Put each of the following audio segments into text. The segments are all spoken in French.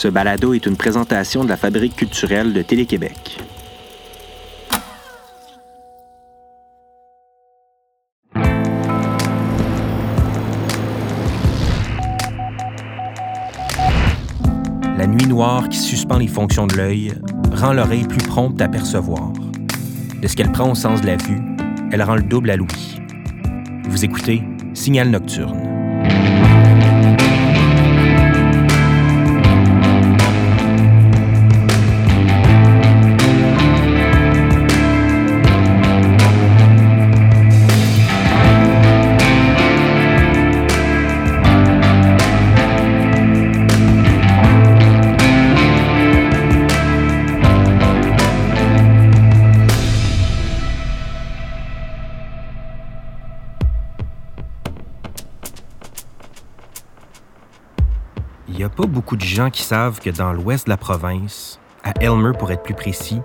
Ce balado est une présentation de la Fabrique culturelle de Télé-Québec. La nuit noire qui suspend les fonctions de l'œil rend l'oreille plus prompte à percevoir. De ce qu'elle prend au sens de la vue, elle rend le double à l'ouïe. Vous écoutez Signal Nocturne. Qui savent que dans l'ouest de la province, à Elmer pour être plus précis,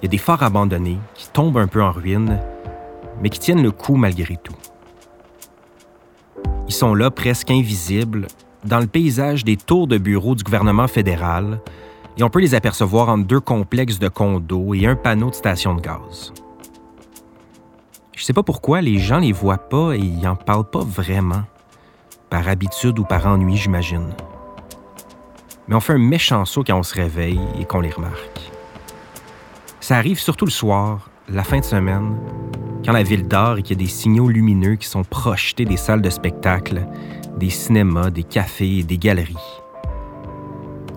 il y a des forts abandonnés qui tombent un peu en ruine, mais qui tiennent le coup malgré tout. Ils sont là presque invisibles dans le paysage des tours de bureaux du gouvernement fédéral et on peut les apercevoir entre deux complexes de condos et un panneau de station de gaz. Je sais pas pourquoi les gens les voient pas et ils en parlent pas vraiment. Par habitude ou par ennui, j'imagine mais on fait un méchant saut quand on se réveille et qu'on les remarque. Ça arrive surtout le soir, la fin de semaine, quand la ville dort et qu'il y a des signaux lumineux qui sont projetés des salles de spectacle, des cinémas, des cafés et des galeries.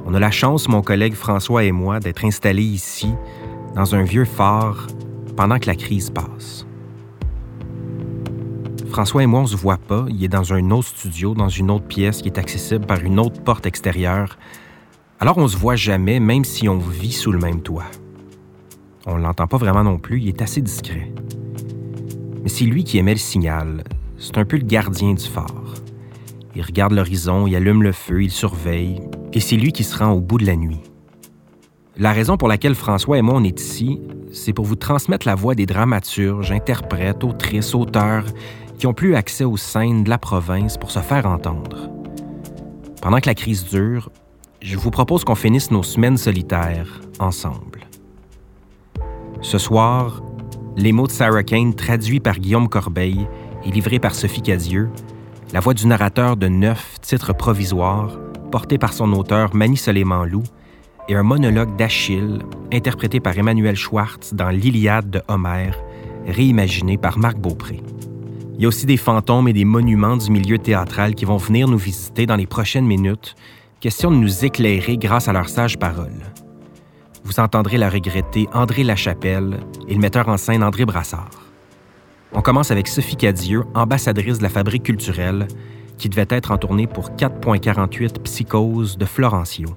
On a la chance, mon collègue François et moi, d'être installés ici, dans un vieux phare, pendant que la crise passe. François et moi, on se voit pas. Il est dans un autre studio, dans une autre pièce qui est accessible par une autre porte extérieure. Alors on se voit jamais, même si on vit sous le même toit. On l'entend pas vraiment non plus, il est assez discret. Mais c'est lui qui émet le signal. C'est un peu le gardien du phare. Il regarde l'horizon, il allume le feu, il surveille, et c'est lui qui se rend au bout de la nuit. La raison pour laquelle François et moi on est ici, c'est pour vous transmettre la voix des dramaturges, interprètes, autrices, auteurs qui ont plus accès aux scènes de la province pour se faire entendre. Pendant que la crise dure, je vous propose qu'on finisse nos semaines solitaires ensemble. Ce soir, les mots de Sarah Kane traduits par Guillaume Corbeil et livrés par Sophie Cadieux, la voix du narrateur de neuf titres provisoires, porté par son auteur Mani Soleiman Lou, et un monologue d'Achille, interprété par Emmanuel Schwartz dans L'Iliade de Homère, réimaginé par Marc Beaupré. Il y a aussi des fantômes et des monuments du milieu théâtral qui vont venir nous visiter dans les prochaines minutes, question de nous éclairer grâce à leurs sages paroles. Vous entendrez la regretter André Lachapelle et le metteur en scène André Brassard. On commence avec Sophie Cadieux, ambassadrice de la Fabrique culturelle, qui devait être en tournée pour 4.48 Psychose de Florencio.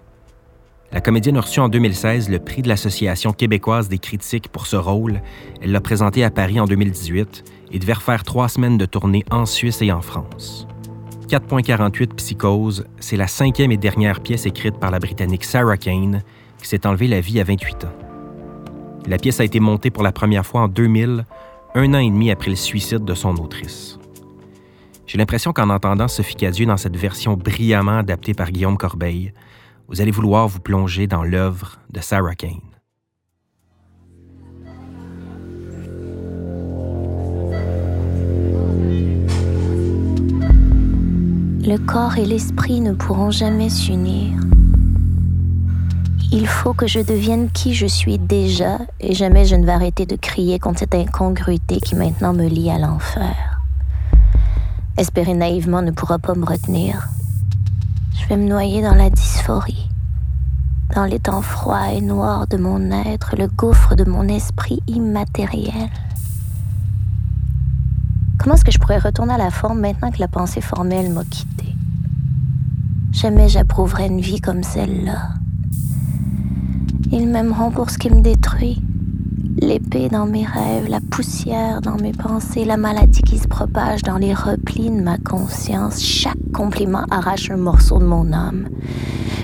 La comédienne a reçu en 2016 le prix de l'Association québécoise des critiques pour ce rôle. Elle l'a présenté à Paris en 2018 et devait refaire trois semaines de tournée en Suisse et en France. 4.48 Psychose, c'est la cinquième et dernière pièce écrite par la Britannique Sarah Kane, qui s'est enlevée la vie à 28 ans. La pièce a été montée pour la première fois en 2000, un an et demi après le suicide de son autrice. J'ai l'impression qu'en entendant Sophie Cadieux dans cette version brillamment adaptée par Guillaume Corbeil, vous allez vouloir vous plonger dans l'œuvre de Sarah Kane. Le corps et l'esprit ne pourront jamais s'unir. Il faut que je devienne qui je suis déjà et jamais je ne vais arrêter de crier contre cette incongruité qui maintenant me lie à l'enfer. Espérer naïvement ne pourra pas me retenir. Je vais me noyer dans la dysphorie, dans les temps froids et noirs de mon être, le gouffre de mon esprit immatériel. Comment est-ce que je pourrais retourner à la forme maintenant que la pensée formelle m'a quitté? Jamais j'approuverai une vie comme celle-là. Ils m'aimeront pour ce qui me détruit. L'épée dans mes rêves, la poussière dans mes pensées, la maladie qui se propage dans les replis de ma conscience. Chaque compliment arrache un morceau de mon âme.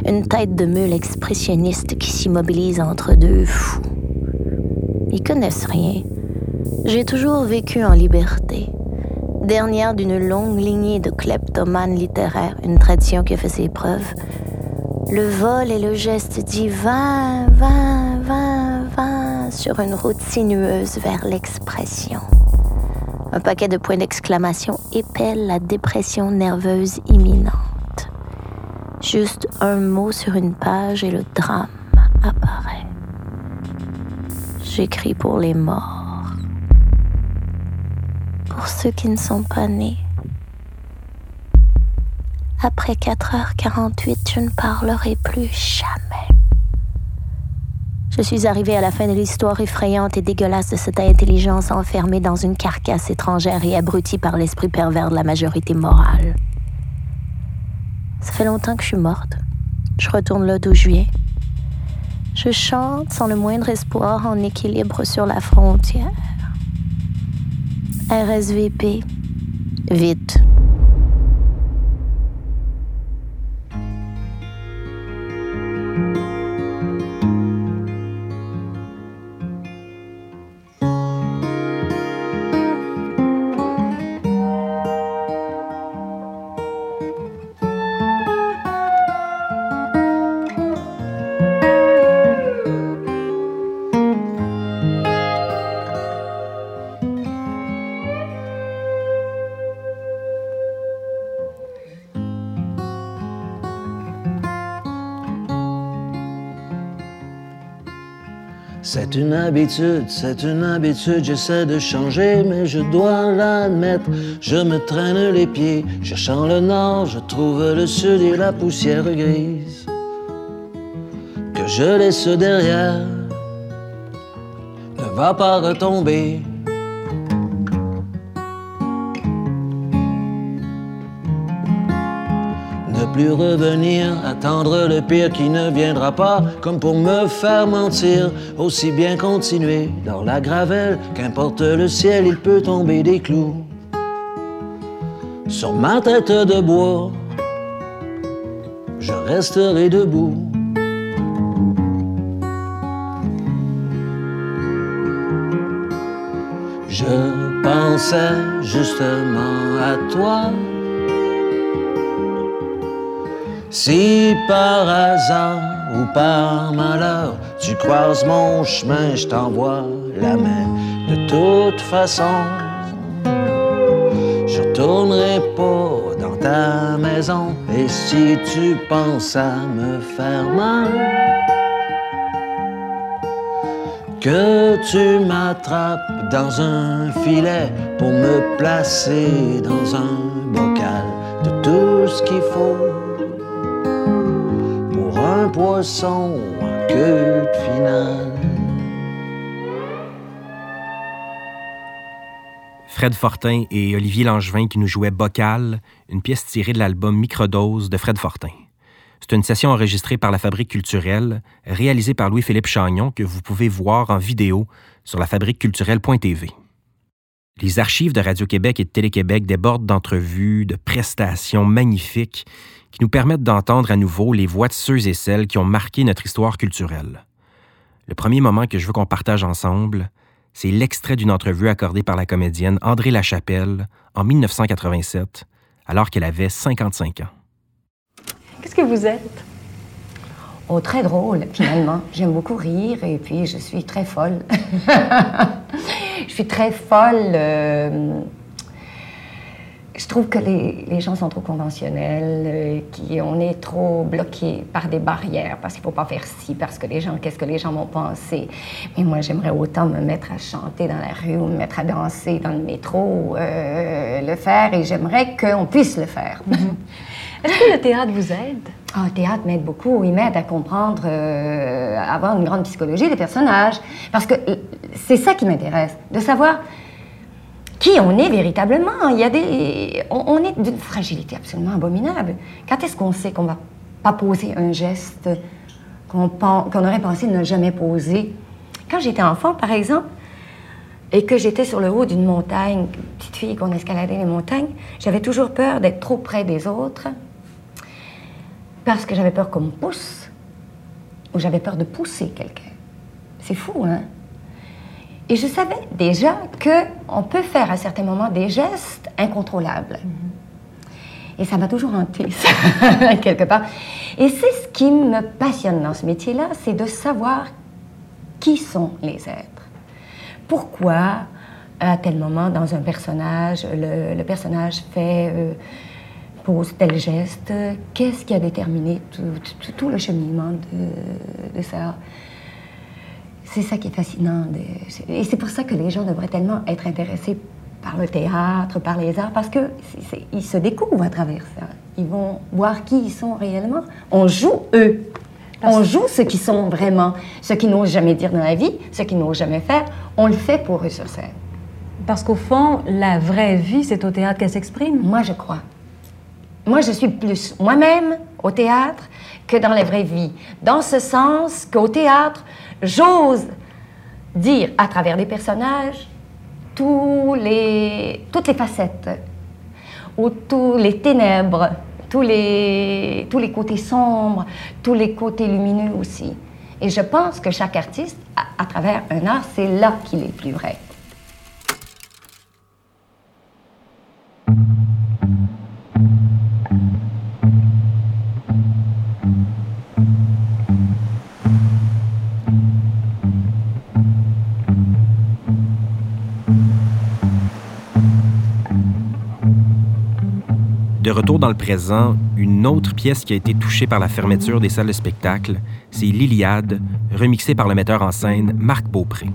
Une tête de meule expressionniste qui s'immobilise entre deux fous. Ils connaissent rien. J'ai toujours vécu en liberté dernière d'une longue lignée de kleptomanes littéraires, une tradition qui a fait ses preuves. Le vol et le geste 20, 20, 20, 20 sur une route sinueuse vers l'expression. Un paquet de points d'exclamation épelle la dépression nerveuse imminente. Juste un mot sur une page et le drame apparaît. J'écris pour les morts. Pour ceux qui ne sont pas nés. Après 4h48, je ne parlerai plus jamais. Je suis arrivée à la fin de l'histoire effrayante et dégueulasse de cette intelligence enfermée dans une carcasse étrangère et abrutie par l'esprit pervers de la majorité morale. Ça fait longtemps que je suis morte. Je retourne d'où je viens. Je chante sans le moindre espoir en équilibre sur la frontière. RSVP. Vite. Une habitude, c'est une habitude, j'essaie de changer, mais je dois l'admettre. Je me traîne les pieds, cherchant le nord, je trouve le sud et la poussière grise que je laisse derrière ne va pas retomber. Revenir, attendre le pire qui ne viendra pas, comme pour me faire mentir, aussi bien continuer dans la gravelle, qu'importe le ciel, il peut tomber des clous. Sur ma tête de bois, je resterai debout. Je pensais justement à toi. Si par hasard ou par malheur tu croises mon chemin, je t'envoie la main. De toute façon, je retournerai pas dans ta maison. Et si tu penses à me faire mal, que tu m'attrapes dans un filet pour me placer dans un bocal de tout ce qu'il faut un poisson en queue finale. Fred Fortin et Olivier Langevin qui nous jouaient Bocal, une pièce tirée de l'album Microdose de Fred Fortin. C'est une session enregistrée par la Fabrique culturelle, réalisée par Louis-Philippe Chagnon, que vous pouvez voir en vidéo sur lafabriqueculturelle.tv. Les archives de Radio-Québec et de Télé-Québec débordent d'entrevues, de prestations magnifiques qui nous permettent d'entendre à nouveau les voix de ceux et celles qui ont marqué notre histoire culturelle. Le premier moment que je veux qu'on partage ensemble, c'est l'extrait d'une entrevue accordée par la comédienne André Lachapelle en 1987, alors qu'elle avait 55 ans. Qu'est-ce que vous êtes? Oh, très drôle, finalement. J'aime beaucoup rire et puis je suis très folle. je suis très folle. Euh, je trouve que les, les, gens sont trop conventionnels, euh, qu'on est trop bloqué par des barrières, parce qu'il ne faut pas faire ci, parce que les gens, qu'est-ce que les gens vont penser? Mais moi, j'aimerais autant me mettre à chanter dans la rue ou me mettre à danser dans le métro, euh, le faire, et j'aimerais qu'on puisse le faire. Est-ce que le théâtre vous aide? Ah, le théâtre m'aide beaucoup. Il m'aide à comprendre, euh, à avoir une grande psychologie des personnages. Parce que c'est ça qui m'intéresse, de savoir qui on est véritablement. Il y a des, on, est d'une fragilité absolument abominable. Quand est-ce qu'on sait qu'on va pas poser un geste qu'on aurait pensé ne jamais poser? Quand j'étais enfant, par exemple, et que j'étais sur le haut d'une montagne, petite fille qu'on escaladait les montagnes, j'avais toujours peur d'être trop près des autres parce que j'avais peur qu'on me pousse ou j'avais peur de pousser quelqu'un. C'est fou, hein? Et je savais déjà qu'on peut faire à certains moments des gestes incontrôlables. Et ça m'a toujours hanté, quelque part. Et c'est ce qui me passionne dans ce métier-là, c'est de savoir qui sont les êtres. Pourquoi, à tel moment, dans un personnage, le, personnage fait, euh, pose tel geste, qu'est-ce qui a déterminé tout, le cheminement de, ça? C'est ça qui est fascinant. et c'est pour ça que les gens devraient tellement être intéressés par le théâtre, par les arts, parce qu'ils se découvrent à travers ça. Ils vont voir qui ils sont réellement. On joue eux. on joue ce qu'ils sont vraiment, ce qu'ils n'osent jamais dire dans la vie, ce qu'ils n'osent jamais faire. On le fait pour eux sur scène. Parce qu'au fond, la vraie vie, c'est au théâtre qu'elle s'exprime. Moi, je crois. Moi, je suis plus moi-même au théâtre que dans la vraie vie. Dans ce sens qu'au théâtre, j'ose dire à travers des personnages toutes les facettes, ou tous les ténèbres, tous les, tous les côtés sombres, tous les côtés lumineux aussi. Et je pense que chaque artiste, à, à travers un art, c'est là qu'il est plus vrai. Retour dans le présent, une autre pièce qui a été touchée par la fermeture des salles de spectacle, c'est L'Iliade, remixée par le metteur en scène Marc Beaupré.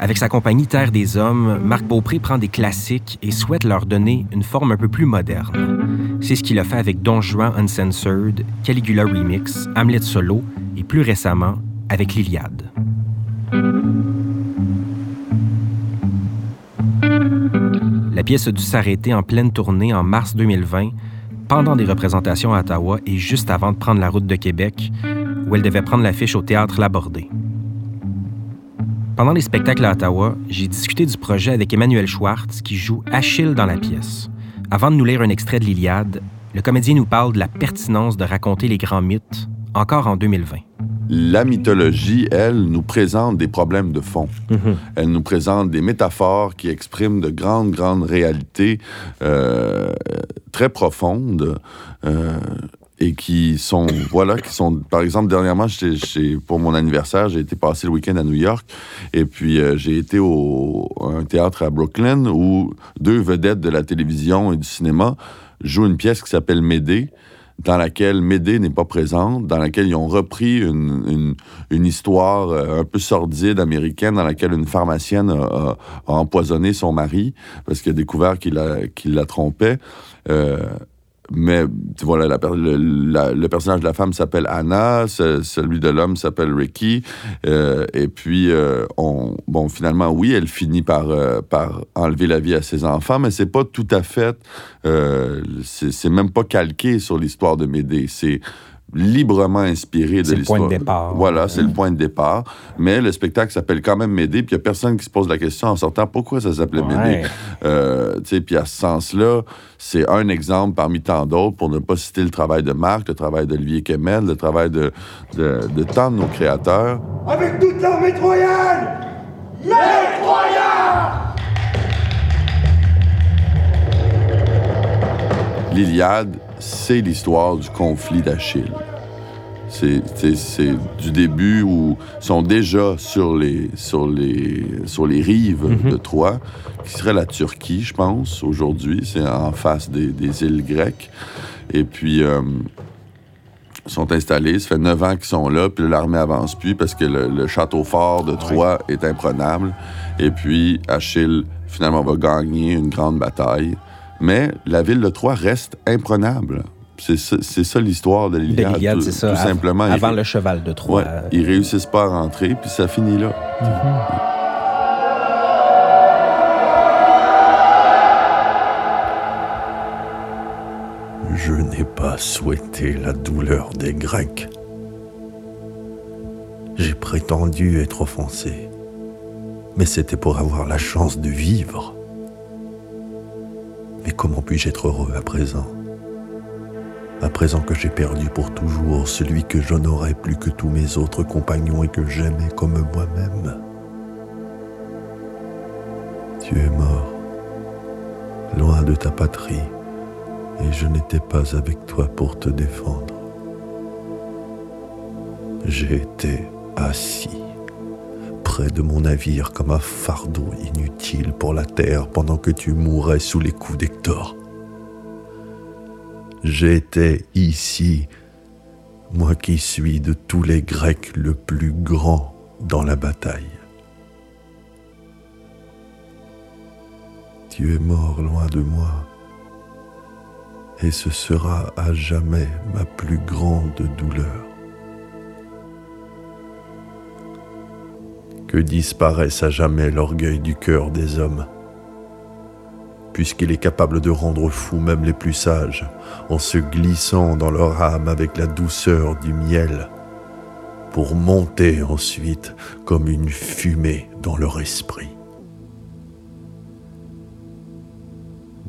Avec sa compagnie Terre des Hommes, Marc Beaupré prend des classiques et souhaite leur donner une forme un peu plus moderne. C'est ce qu'il a fait avec Don Juan Uncensored, Caligula Remix, Hamlet Solo et plus récemment avec l'Iliade. La pièce a dû s'arrêter en pleine tournée en mars 2020, pendant des représentations à Ottawa et juste avant de prendre la route de Québec, où elle devait prendre l'affiche au théâtre Labordé. Pendant les spectacles à Ottawa, j'ai discuté du projet avec Emmanuel Schwartz, qui joue Achille dans la pièce. Avant de nous lire un extrait de l'Iliade, le comédien nous parle de la pertinence de raconter les grands mythes, encore en 2020 la mythologie, elle, nous présente des problèmes de fond. Mhm. Elle nous présente des métaphores qui expriment de grandes, grandes réalités euh, très profondes. Euh, et qui sont, voilà, qui sont, par exemple, dernièrement, pour mon anniversaire, j'ai été passer le week-end à New York, et puis euh, j'ai été au un théâtre à Brooklyn où deux vedettes de la télévision et du cinéma jouent une pièce qui s'appelle Médée, dans laquelle Médée n'est pas présente, dans laquelle ils ont repris une, une, histoire euh, un peu sordide américaine dans laquelle une pharmacienne a, empoisonné son mari parce qu'il a découvert qu'il la, qu'il la trompait. Euh, mais voilà, le, le, personnage de la femme s'appelle Anna, celui de l'homme s'appelle Ricky. Euh, et puis, euh, on, bon, finalement, oui, elle finit par, euh, par enlever la vie à ses enfants, mais c'est pas tout à fait, c'est même pas calqué sur l'histoire de Médée. C'est librement inspiré de l'histoire. C'est le point de départ. Voilà, c'est le point de départ. Mais le spectacle s'appelle quand même Médée, puis il n'y a personne qui se pose la question en sortant pourquoi ça s'appelait Médée. Euh, puis à ce sens-là, c'est un exemple parmi tant d'autres pour ne pas citer le travail de Marc, le travail d'Olivier Kemel, le travail de, de, de, tant de nos créateurs. Avec toute l'armée troyenne Les Troyens L'Iliade c'est l'histoire du conflit d'Achille. C'est du début où ils sont déjà sur les, sur les, sur les rives mhm. de Troie, qui serait la Turquie, je pense, aujourd'hui. C'est en face des, îles grecques. Et puis, euh, ils sont installés. Ça fait neuf ans qu'ils sont là, puis l'armée avance plus parce que le, château fort de Troie est imprenable. Et puis, Achille, finalement, va gagner une grande bataille mais la ville de Troyes reste imprenable. C'est ça, l'histoire de l'Iliade. tout, ça. Tout simplement. Avant le cheval de Troie. Ouais, ils réussissent pas à rentrer, puis ça finit là. Je n'ai pas souhaité la douleur des Grecs. J'ai prétendu être offensé, mais c'était pour avoir la chance de vivre. Mais comment puis-je être heureux à présent? À présent que j'ai perdu pour toujours celui que j'honorais plus que tous mes autres compagnons et que j'aimais comme moi-même. Tu es mort, loin de ta patrie, et je n'étais pas avec toi pour te défendre. J'ai été assis de mon navire comme un fardeau inutile pour la terre pendant que tu mourais sous les coups d'Hector. J'étais ici, moi qui suis de tous les Grecs le plus grand dans la bataille. Tu es mort loin de moi, et ce sera à jamais ma plus grande douleur. Que disparaisse à jamais l'orgueil du cœur des hommes, puisqu'il est capable de rendre fous même les plus sages en se glissant dans leur âme avec la douceur du miel, pour monter ensuite comme une fumée dans leur esprit.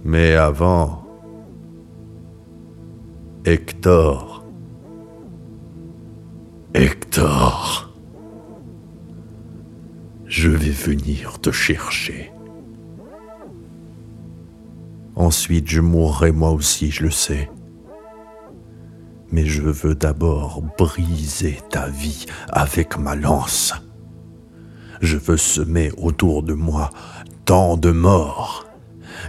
Mais avant, Hector, Hector, je vais venir te chercher. Ensuite, je mourrai moi aussi, je le sais. Mais je veux d'abord briser ta vie avec ma lance. Je veux semer autour de moi tant de morts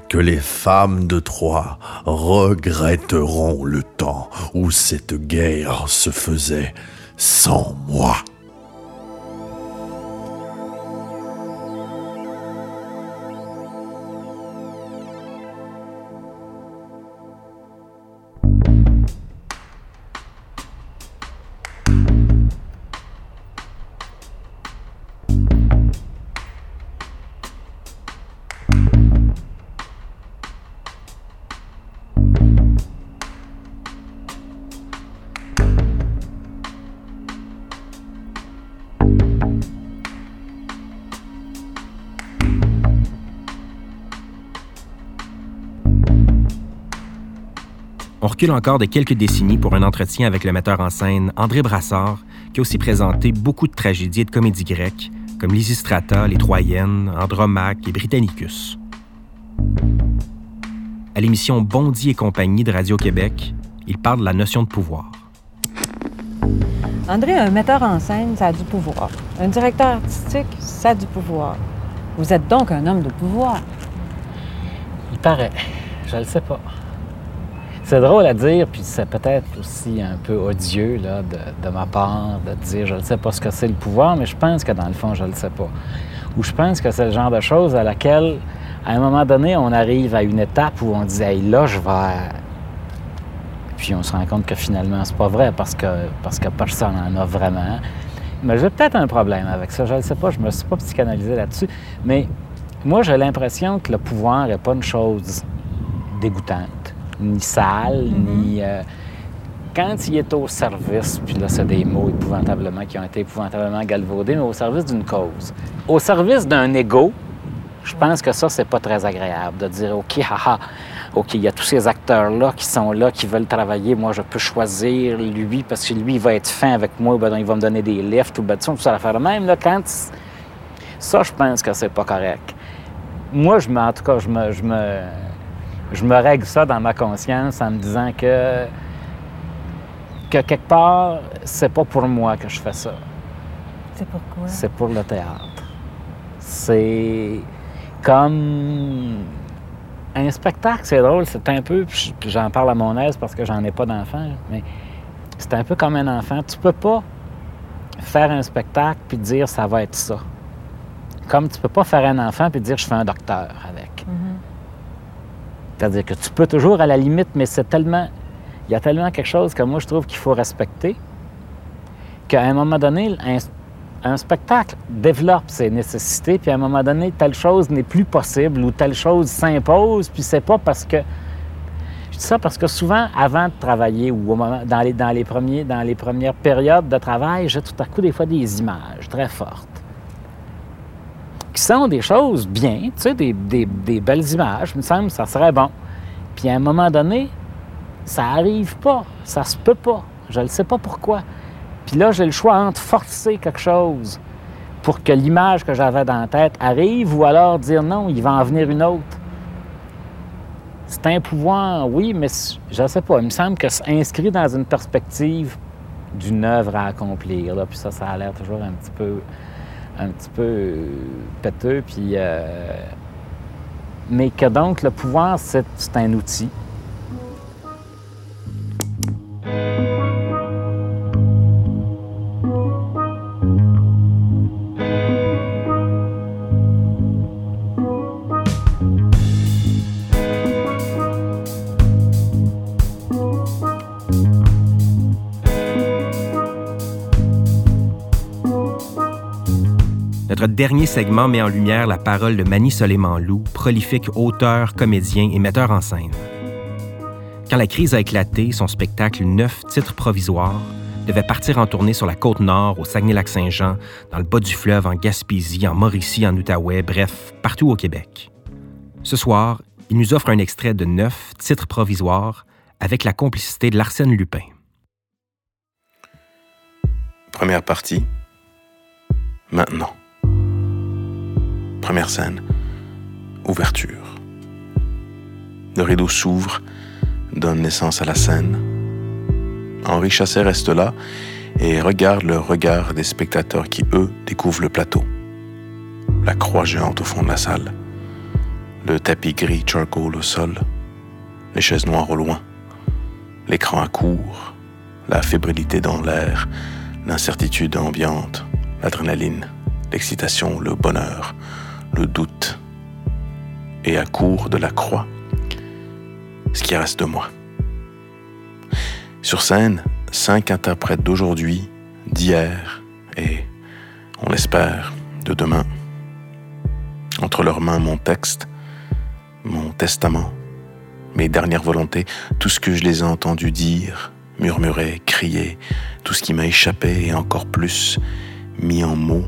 que les femmes de Troie regretteront le temps où cette guerre se faisait sans moi. Recule encore de quelques décennies pour un entretien avec le metteur en scène André Brassard, qui a aussi présenté beaucoup de tragédies et de comédies grecques, comme Lysistrata, Les Troyennes, Andromaque et Britannicus. À l'émission Bondy et compagnie de Radio-Québec, il parle de la notion de pouvoir. André, un metteur en scène, ça a du pouvoir. Un directeur artistique, ça a du pouvoir. Vous êtes donc un homme de pouvoir. Il paraît. Je le sais pas. C'est drôle à dire, puis c'est peut-être aussi un peu odieux là, de, ma part de dire je ne sais pas ce que c'est le pouvoir, mais je pense que dans le fond, je ne le sais pas. Ou je pense que c'est le genre de choses à laquelle, à un moment donné, on arrive à une étape où on dit hey, là, je vais. Puis on se rend compte que finalement, c'est pas vrai parce que, parce que personne n'en a vraiment. Mais j'ai peut-être un problème avec ça, je ne sais pas, je me suis pas psychanalysé là-dessus. Mais moi, j'ai l'impression que le pouvoir n'est pas une chose dégoûtante ni sale, ni. Euh, quand il est au service, puis là, c'est des mots épouvantablement qui ont été épouvantablement galvaudés, mais au service d'une cause. Au service d'un ego, je pense que ça, c'est pas très agréable de dire OK, haha, OK, il y a tous ces acteurs-là qui sont là, qui veulent travailler. Moi, je peux choisir lui parce que lui, il va être fin avec moi, ben, il va me donner des lifts ou ben, tout ça, faire même. Là, quand ça, je pense que c'est pas correct. Moi, je me, en tout cas, je me, je me je me règle ça dans ma conscience en me disant que, que quelque part, c'est pas pour moi que je fais ça. C'est pourquoi? C'est pour le théâtre. C'est comme un spectacle, c'est drôle, c'est un peu, j'en parle à mon aise parce que j'en ai pas d'enfant, mais c'est un peu comme un enfant. Tu peux pas faire un spectacle puis dire ça va être ça. Comme tu peux pas faire un enfant puis dire je fais un docteur avec. C'est-à-dire que tu peux toujours à la limite, mais c'est tellement. Il y a tellement quelque chose que moi je trouve qu'il faut respecter qu'à un moment donné, un, spectacle développe ses nécessités, puis à un moment donné, telle chose n'est plus possible ou telle chose s'impose, puis c'est pas parce que. Je dis ça parce que souvent, avant de travailler ou dans, les, dans, les premiers, dans les premières périodes de travail, j'ai tout à coup des fois des images très fortes qui sont des choses bien, tu sais, des, des, belles images, il me semble, ça serait bon. Puis à un moment donné, ça arrive pas, ça se peut pas, je ne sais pas pourquoi. Puis là, j'ai le choix entre forcer quelque chose pour que l'image que j'avais dans la tête arrive ou alors dire non, il va en venir une autre. C'est un pouvoir, oui, mais je ne sais pas, il me semble que c'est inscrit dans une perspective d'une œuvre à accomplir. Là. Puis ça, ça a l'air toujours un petit peu, un petit peu euh, péteux. Puis, euh, mais que donc le pouvoir, c'est un outil. Notre dernier segment met en lumière la parole de Manny Soleiman-Lou, prolifique auteur, comédien et metteur en scène. Quand la crise a éclaté, son spectacle Neuf titres provisoires devait partir en tournée sur la côte nord, au Saguenay-Lac-Saint-Jean, dans le bas du fleuve, en Gaspésie, en Mauricie, en Outaouais, bref, partout au Québec. Ce soir, il nous offre un extrait de Neuf titres provisoires avec la complicité de l'Arsène Lupin. Première partie. Maintenant. Première scène. Ouverture. Le rideau s'ouvre, donne naissance à la scène. Henri Chassé reste là et regarde le regard des spectateurs qui, eux, découvrent le plateau. La croix géante au fond de la salle. Le tapis gris charcoal au sol. Les chaises noires au loin. L'écran à court. La fébrilité dans l'air. L'incertitude ambiante. L'adrénaline. L'excitation. Le bonheur le doute et à court de la croix ce qui reste de moi. Sur scène, cinq interprètes d'aujourd'hui, d'hier et, on l'espère, de demain. Entre leurs mains, mon texte, mon testament, mes dernières volontés, tout ce que je les ai entendus dire, murmurer, crier, tout ce qui m'a échappé et encore plus, mis en mots,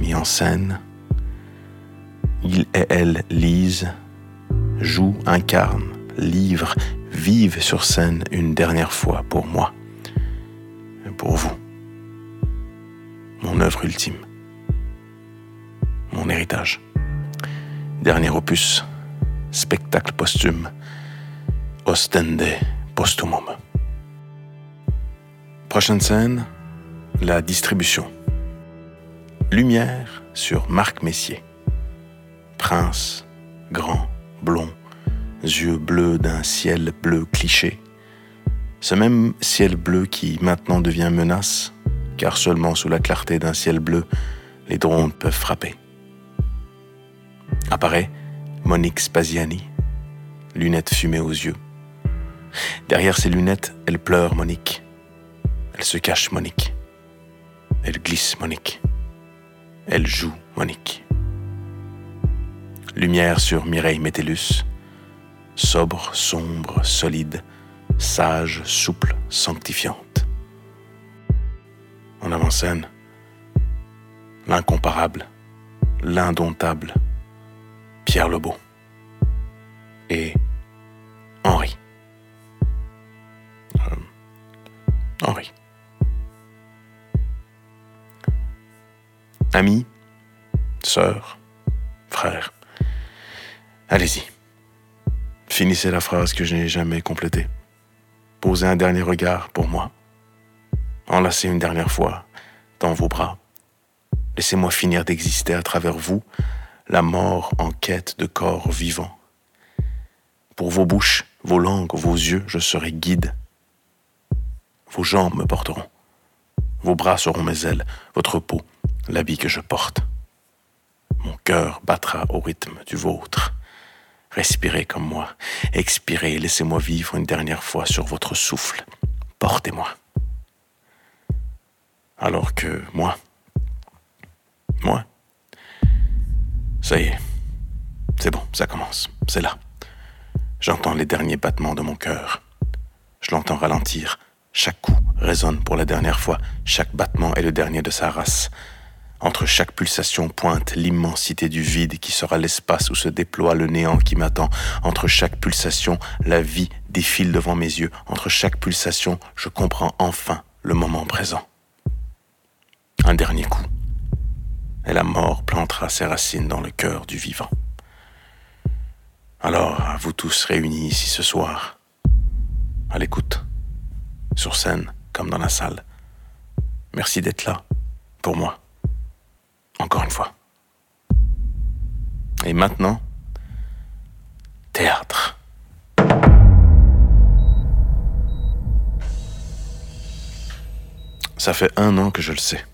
mis en scène, il et elle lisent, jouent, incarnent, livrent, vivent sur scène une dernière fois pour moi, pour vous. Mon œuvre ultime, mon héritage. Dernier opus, spectacle posthume, ostende posthumum. Prochaine scène, la distribution. Lumière sur Marc Messier prince, grand, blond, yeux bleus d'un ciel bleu cliché. Ce même ciel bleu qui maintenant devient menace, car seulement sous la clarté d'un ciel bleu, les drones peuvent frapper. Apparaît Monique Spaziani, lunettes fumées aux yeux. Derrière ses lunettes, elle pleure Monique. Elle se cache Monique. Elle glisse Monique. Elle joue Monique. Lumière sur Mireille Métellus, sobre, sombre, solide, sage, souple, sanctifiante. En avant-scène, l'incomparable, l'indomptable, Pierre Lebeau et Henri. Euh, Henri. Ami, sœur, frère. Allez-y. Finissez la phrase que je n'ai jamais complétée. Posez un dernier regard pour moi. Enlacez une dernière fois dans vos bras. Laissez-moi finir d'exister à travers vous, la mort en quête de corps vivant. Pour vos bouches, vos langues, vos yeux, je serai guide. Vos jambes me porteront. Vos bras seront mes ailes, votre peau, l'habit que je porte. Mon cœur battra au rythme du vôtre. Respirez comme moi. Expirez, laissez-moi vivre une dernière fois sur votre souffle. Portez-moi. Alors que moi, moi, ça y est, c'est bon, ça commence, c'est là. J'entends les derniers battements de mon cœur. Je l'entends ralentir. Chaque coup résonne pour la dernière fois. Chaque battement est le dernier de sa race. Entre chaque pulsation pointe l'immensité du vide qui sera l'espace où se déploie le néant qui m'attend. Entre chaque pulsation, la vie défile devant mes yeux. Entre chaque pulsation, je comprends enfin le moment présent. Un dernier coup. Et la mort plantera ses racines dans le cœur du vivant. Alors, à vous tous réunis ici ce soir, à l'écoute, sur scène comme dans la salle. Merci d'être là, pour moi. Encore une fois. Et maintenant, théâtre. Ça fait un an que je le sais.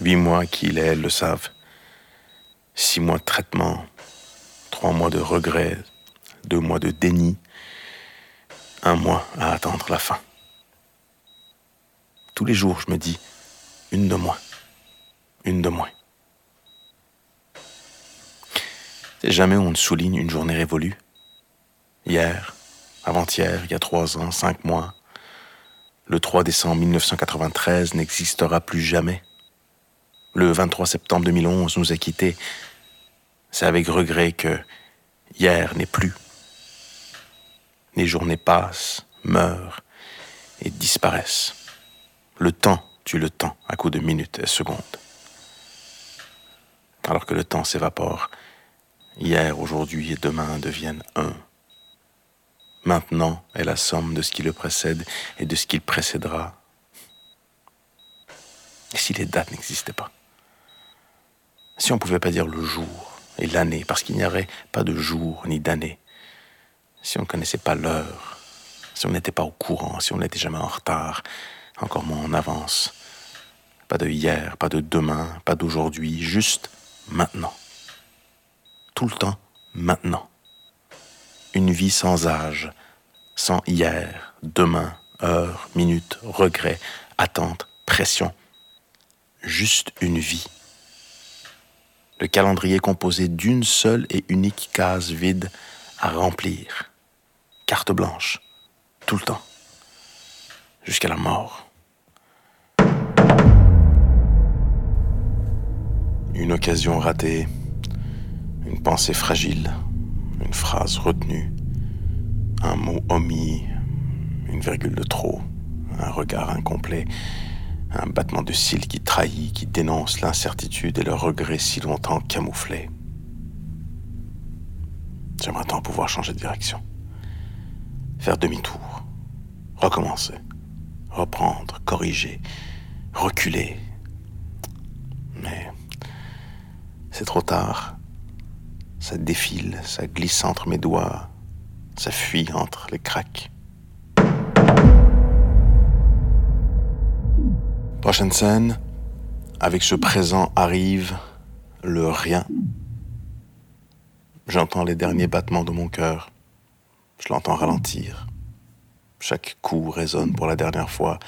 Huit mois qu'il et elle le savent. Six mois de traitement, trois mois de regret, deux mois de déni, un mois à attendre la fin. Tous les jours, je me dis, une de moins, une de moins. Jamais on ne souligne une journée révolue? Hier, avant-hier, il y a trois ans, cinq mois, le 3 décembre 1993 n'existera plus jamais. Le 23 septembre 2011 nous a quittés. C'est avec regret que hier n'est plus. Les journées passent, meurent et disparaissent. Le temps tue le temps à coups de minutes et secondes. Alors que le temps s'évapore, hier, aujourd'hui et demain deviennent un. Maintenant est la somme de ce qui le précède et de ce qui le précédera. Si les dates n'existaient pas? Si on ne pouvait pas dire le jour et l'année, parce qu'il n'y aurait pas de jour ni d'année. Si on ne connaissait pas l'heure, si on n'était pas au courant, si on n'était jamais en retard, encore moins en avance. Pas de hier, pas de demain, pas d'aujourd'hui, juste maintenant. Tout le temps, maintenant une vie sans âge, sans hier, demain, heure, minute, regret, attente, pression. Juste une vie. Le calendrier composé d'une seule et unique case vide à remplir. Carte blanche, tout le temps, jusqu'à la mort. Une occasion ratée, une pensée fragile. Une phrase retenue, un mot omis, une virgule de trop, un regard incomplet, un battement de cils qui trahit, qui dénonce l'incertitude et le regret si longtemps camouflé. J'aimerais tant pouvoir changer de direction, faire demi-tour, recommencer, reprendre, corriger, reculer. Mais c'est trop tard. Ça défile, ça glisse entre mes doigts, ça fuit entre les craques. Prochaine scène, avec ce présent arrive le rien. J'entends les derniers battements de mon cœur. Je l'entends ralentir. Chaque coup résonne pour la dernière fois.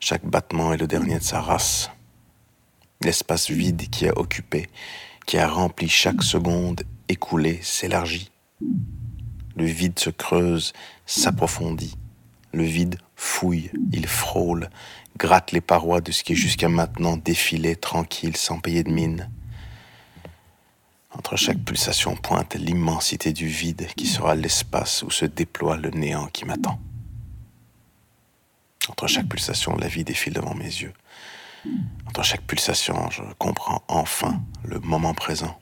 Chaque battement est le dernier de sa race. L'espace vide qui a occupé, qui a rempli chaque seconde écoulé s'élargit. Le vide se creuse, s'approfondit. Le vide fouille, il frôle, gratte les parois de ce qui jusqu'à maintenant défilait tranquille sans payer de mine. Entre chaque pulsation pointe l'immensité du vide qui sera l'espace où se déploie le néant qui m'attend. Entre chaque pulsation, la vie défile devant mes yeux. Entre chaque pulsation, je comprends enfin le moment présent.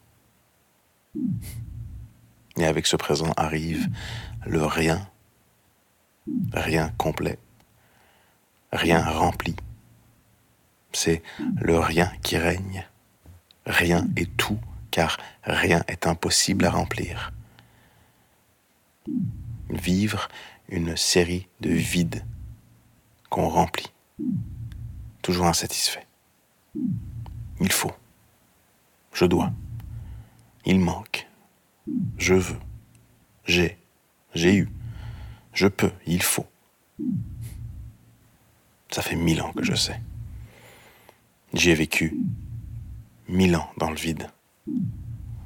Et avec ce présent arrive le rien, rien complet, rien rempli. C'est le rien qui règne. Rien est tout, car rien est impossible à remplir. Vivre une série de vides qu'on remplit, toujours insatisfait. Il faut, je dois. Il manque. Je veux. J'ai. J'ai eu. Je peux. Il faut. Ça fait mille ans que je sais. J'y ai vécu. Mille ans dans le vide.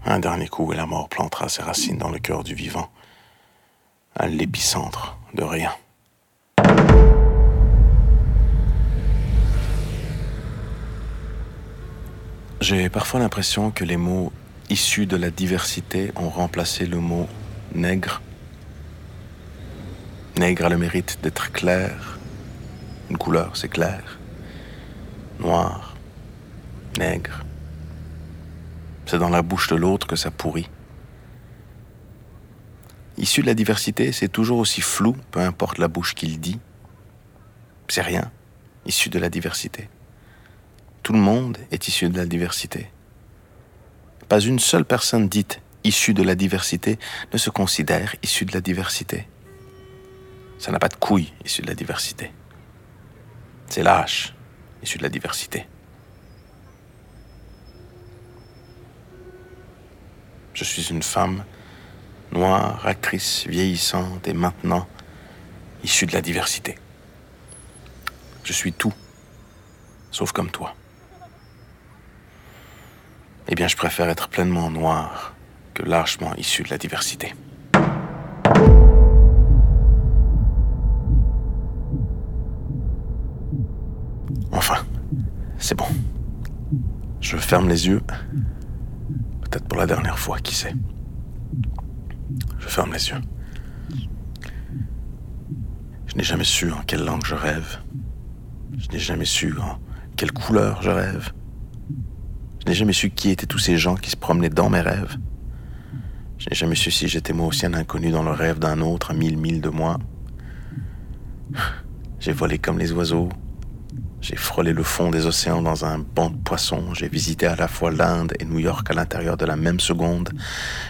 Un dernier coup et la mort plantera ses racines dans le cœur du vivant, à l'épicentre de rien. J'ai parfois l'impression que les mots issus de la diversité ont remplacé le mot nègre. Nègre a le mérite d'être clair. Une couleur, c'est clair. Noir, nègre. C'est dans la bouche de l'autre que ça pourrit. Issu de la diversité, c'est toujours aussi flou, peu importe la bouche qu'il dit. C'est rien, issu de la diversité. Tout le monde est issu de la diversité. Pas une seule personne dite issue de la diversité ne se considère issue de la diversité. Ça n'a pas de couilles issu de la diversité. C'est lâche issu de la diversité. Je suis une femme noire, actrice, vieillissante et maintenant issue de la diversité. Je suis tout, sauf comme toi. Eh bien, je préfère être pleinement noir que largement issu de la diversité. Enfin, c'est bon. Je ferme les yeux. Peut-être pour la dernière fois, qui sait. Je ferme les yeux. Je n'ai jamais su en quelle langue je rêve. Je n'ai jamais su en quelle couleur je rêve. Je n'ai jamais su qui étaient tous ces gens qui se promenaient dans mes rêves. Je n'ai jamais su si j'étais moi aussi un inconnu dans le rêve d'un autre à mille milles de moi. J'ai volé comme les oiseaux. J'ai frôlé le fond des océans dans un banc de poissons. J'ai visité à la fois l'Inde et New York à l'intérieur de la même seconde.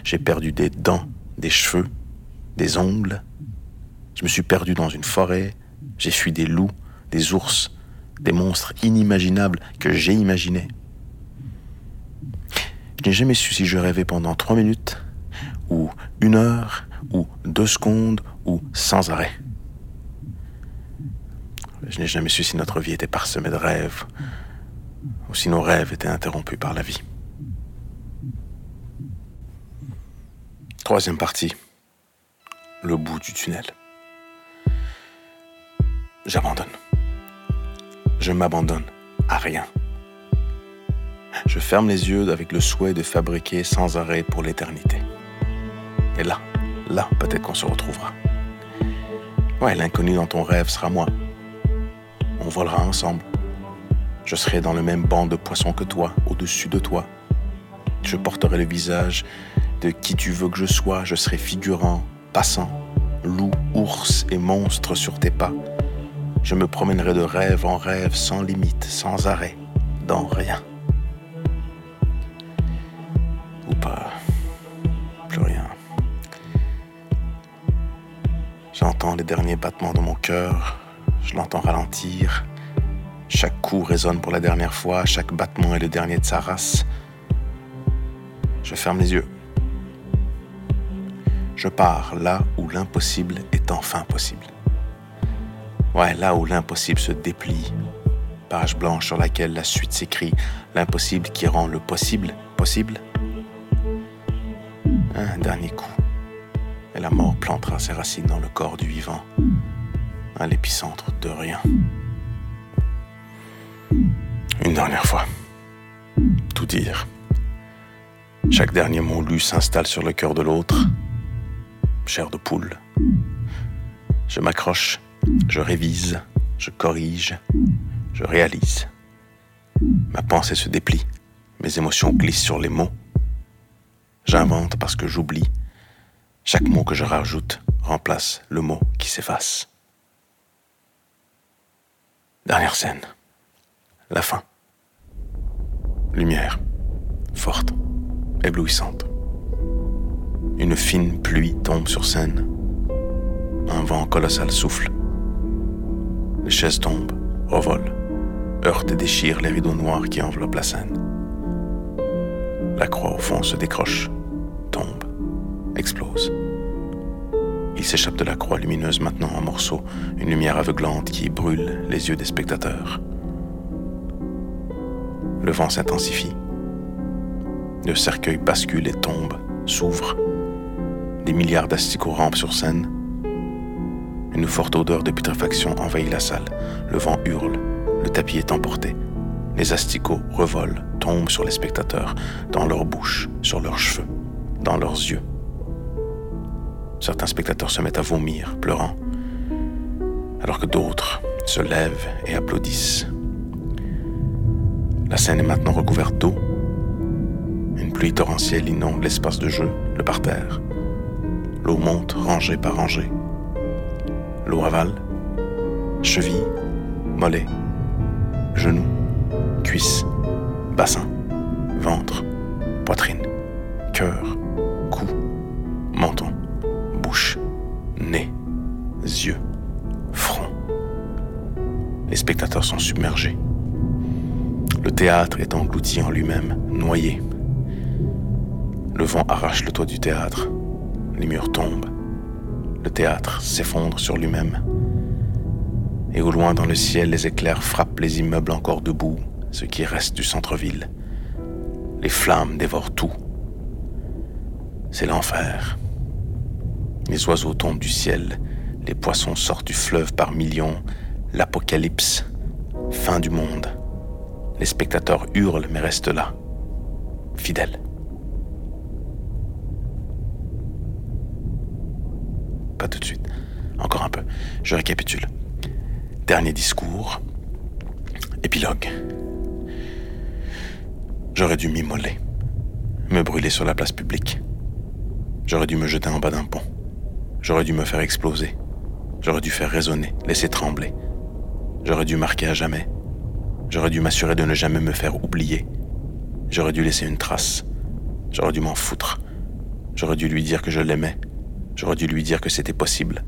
J'ai perdu des dents, des cheveux, des ongles. Je me suis perdu dans une forêt. J'ai fui des loups, des ours, des monstres inimaginables que j'ai imaginés. Je n'ai jamais su si je rêvais pendant trois minutes, ou une heure, ou deux secondes, ou sans arrêt. Je n'ai jamais su si notre vie était parsemée de rêves, ou si nos rêves étaient interrompus par la vie. Troisième partie, le bout du tunnel. J'abandonne. Je m'abandonne à rien. Je ferme les yeux avec le souhait de fabriquer sans arrêt pour l'éternité. Et là, là, peut-être qu'on se retrouvera. Ouais, l'inconnu dans ton rêve sera moi. On volera ensemble. Je serai dans le même banc de poissons que toi, au-dessus de toi. Je porterai le visage de qui tu veux que je sois. Je serai figurant, passant, loup, ours et monstre sur tes pas. Je me promènerai de rêve en rêve, sans limite, sans arrêt, dans rien. Plus rien. J'entends les derniers battements de mon cœur. Je l'entends ralentir. Chaque coup résonne pour la dernière fois. Chaque battement est le dernier de sa race. Je ferme les yeux. Je pars là où l'impossible est enfin possible. Ouais, là où l'impossible se déplie. Page blanche sur laquelle la suite s'écrit. L'impossible qui rend le possible possible. Un dernier coup. Et la mort plantera ses racines dans le corps du vivant, à l'épicentre de rien. Une dernière fois. Tout dire. Chaque dernier mot lu s'installe sur le cœur de l'autre. Chair de poule. Je m'accroche, je révise, je corrige, je réalise. Ma pensée se déplie, mes émotions glissent sur les mots. J'invente parce que j'oublie. Chaque mot que je rajoute remplace le mot qui s'efface. Dernière scène. La fin. Lumière. Forte. Éblouissante. Une fine pluie tombe sur scène. Un vent colossal souffle. Les chaises tombent, revolent, heurtent et déchirent les rideaux noirs qui enveloppent la scène. La croix au fond se décroche, explose. Il s'échappe de la croix lumineuse maintenant en morceaux, une lumière aveuglante qui brûle les yeux des spectateurs. Le vent s'intensifie. Le cercueil bascule et tombe, s'ouvre. Des milliards d'asticots rampent sur scène. Une forte odeur de putréfaction envahit la salle. Le vent hurle. Le tapis est emporté. Les asticots revolent, tombent sur les spectateurs, dans leur bouche, sur leurs cheveux, dans leurs yeux. Certains spectateurs se mettent à vomir, pleurant, alors que d'autres se lèvent et applaudissent. La scène est maintenant recouverte d'eau. Une pluie torrentielle inonde l'espace de jeu, le parterre. L'eau monte rangée par rangée. L'eau avale, cheville, mollet, genou, cuisse, bassin, ventre, poitrine, cœur, cou, menton, nez, yeux, front. Les spectateurs sont submergés. Le théâtre est englouti en lui-même, noyé. Le vent arrache le toit du théâtre. Les murs tombent. Le théâtre s'effondre sur lui-même. Et au loin dans le ciel, les éclairs frappent les immeubles encore debout, ce qui reste du centre-ville. Les flammes dévorent tout. C'est l'enfer. Les oiseaux tombent du ciel, les poissons sortent du fleuve par millions, l'apocalypse, fin du monde. Les spectateurs hurlent mais restent là, fidèles. Pas tout de suite. Encore un peu. Je récapitule. Dernier discours. Épilogue. J'aurais dû m'immoler. Me brûler sur la place publique. J'aurais dû me jeter en bas d'un pont. J'aurais dû me faire exploser. J'aurais dû faire résonner, laisser trembler. J'aurais dû marquer à jamais. J'aurais dû m'assurer de ne jamais me faire oublier. J'aurais dû laisser une trace. J'aurais dû m'en foutre. J'aurais dû lui dire que je l'aimais. J'aurais dû lui dire que c'était possible.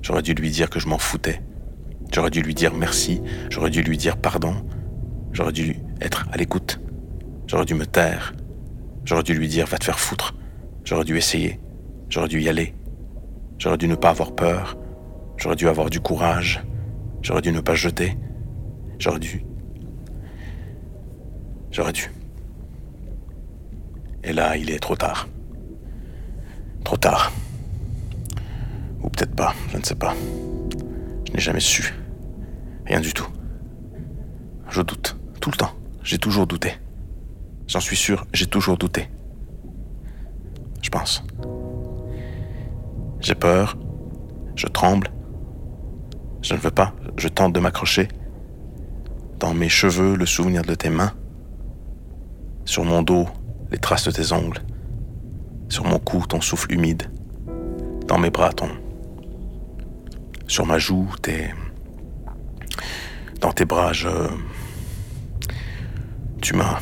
J'aurais dû lui dire que je m'en foutais. J'aurais dû lui dire merci. J'aurais dû lui dire pardon. J'aurais dû être à l'écoute. J'aurais dû me taire. J'aurais dû lui dire va te faire foutre. J'aurais dû essayer. J'aurais dû y aller. J'aurais dû ne pas avoir peur. J'aurais dû avoir du courage. J'aurais dû ne pas jeter. J'aurais dû. J'aurais dû. Et là, il est trop tard. Trop tard. Ou peut-être pas, je ne sais pas. Je n'ai jamais su. Rien du tout. Je doute, tout le temps. J'ai toujours douté. J'en suis sûr, j'ai toujours douté. Je pense. J'ai peur. Je tremble. Je ne veux pas. Je tente de m'accrocher. Dans mes cheveux, le souvenir de tes mains. Sur mon dos, les traces de tes ongles. Sur mon cou, ton souffle humide. Dans mes bras, ton. Sur ma joue, tes. Dans tes bras, je. Tu m'as.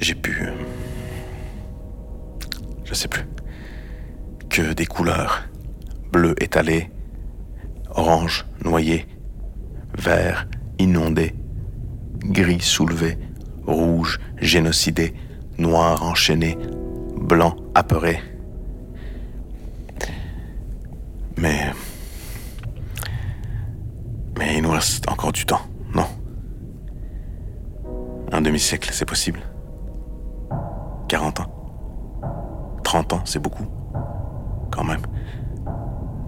J'ai pu. Je sais plus. Que des couleurs. Bleu étalé, orange noyé, vert inondé, gris soulevé, rouge génocidé, noir enchaîné, blanc apeuré. Mais. Mais il nous reste encore du temps, non? Un demi-siècle, c'est possible? 40 ans? 30 ans, c'est beaucoup? Quand même.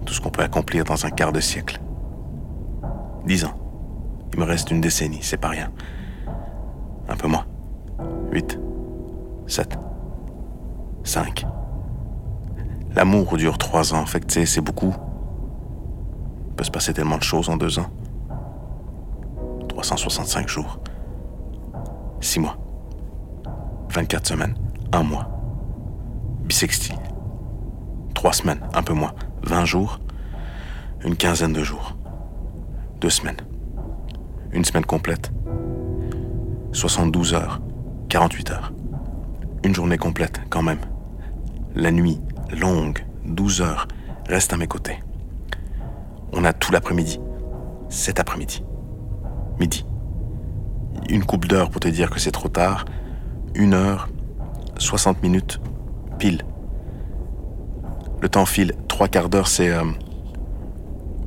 Tout ce qu'on peut accomplir dans un quart de siècle. 10 ans. Il me reste une décennie, c'est pas rien. Un peu moins. 8. 7. 5. L'amour dure 3 ans, fait que tu sais, c'est beaucoup. Il peut se passer tellement de choses en 2 ans. 365 jours. 6 mois. 24 semaines. 1 mois. Bissextile. 3 semaines, un peu moins. 20 jours. Une quinzaine de jours. 2 semaines. Une semaine complète. 72 heures. 48 heures. Une journée complète, quand même. La nuit, longue, 12 heures, reste à mes côtés. On a tout l'après-midi. Cet après-midi. Midi. Une coupe d'heure pour te dire que c'est trop tard. Une heure, 60 minutes, pile. Le temps file. Trois quarts d'heure, c'est... euh,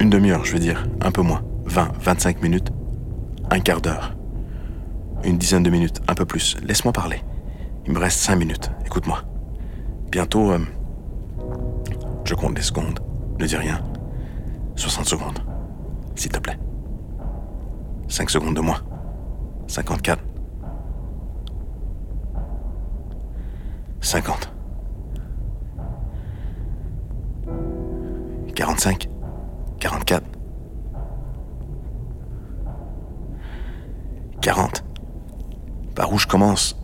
une demi-heure, je veux dire. Un peu moins. 20, 25 minutes. Un quart d'heure. Une dizaine de minutes. Un peu plus. Laisse-moi parler. Il me reste cinq minutes. Écoute-moi. Bientôt... euh, je compte les secondes. Ne dis rien. 60 secondes. S'il te plaît. 5 secondes de moins. 54. 50. 45. 44. 40. Par où je commence?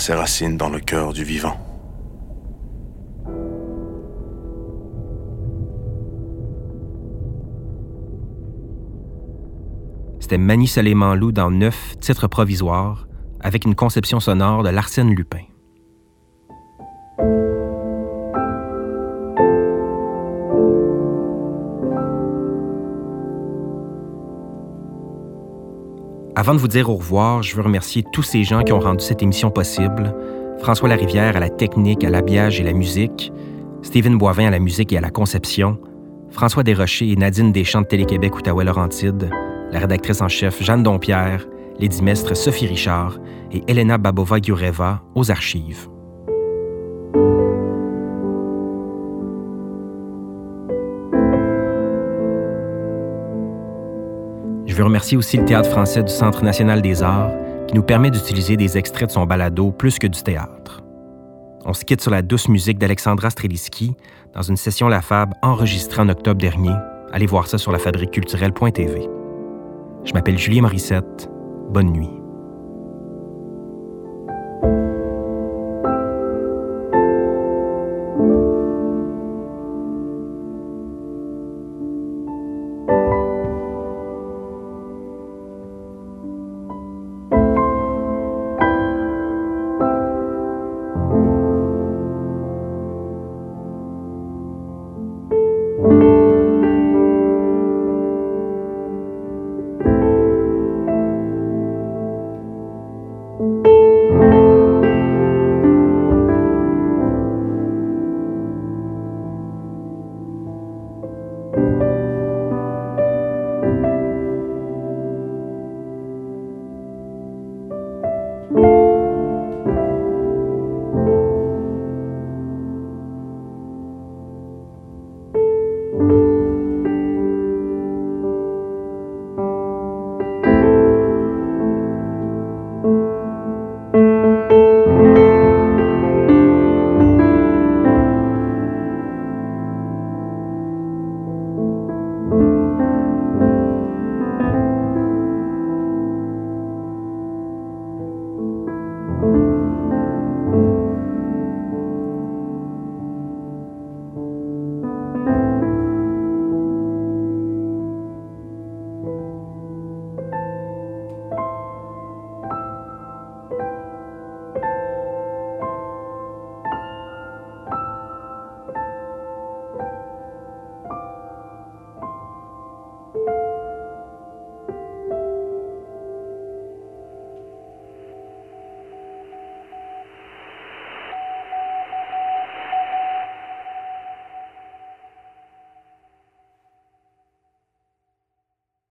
Ses racines dans le cœur du vivant. C'était Mani Soleiman Lou dans neuf titres provisoires avec une conception sonore de Larsen Lupin. Avant de vous dire au revoir, je veux remercier tous ces gens qui ont rendu cette émission possible. François Larivière à la technique, à l'habillage et la musique, Stephen Boivin à la musique et à la conception, François Desrochers et Nadine Deschamps de Télé-Québec Outaouais-Laurentide, la rédactrice en chef Jeanne Dompierre, les dimestres Sophie Richard. Et Elena Babova-Gureva aux archives. Je veux remercier aussi le Théâtre français du Centre national des arts qui nous permet d'utiliser des extraits de son balado plus que du théâtre. On se quitte sur la douce musique d'Alexandra Streliski dans une session La Fab enregistrée en octobre dernier. Allez voir ça sur la culturelle.tv. Je m'appelle Julie Morissette. Bonne nuit.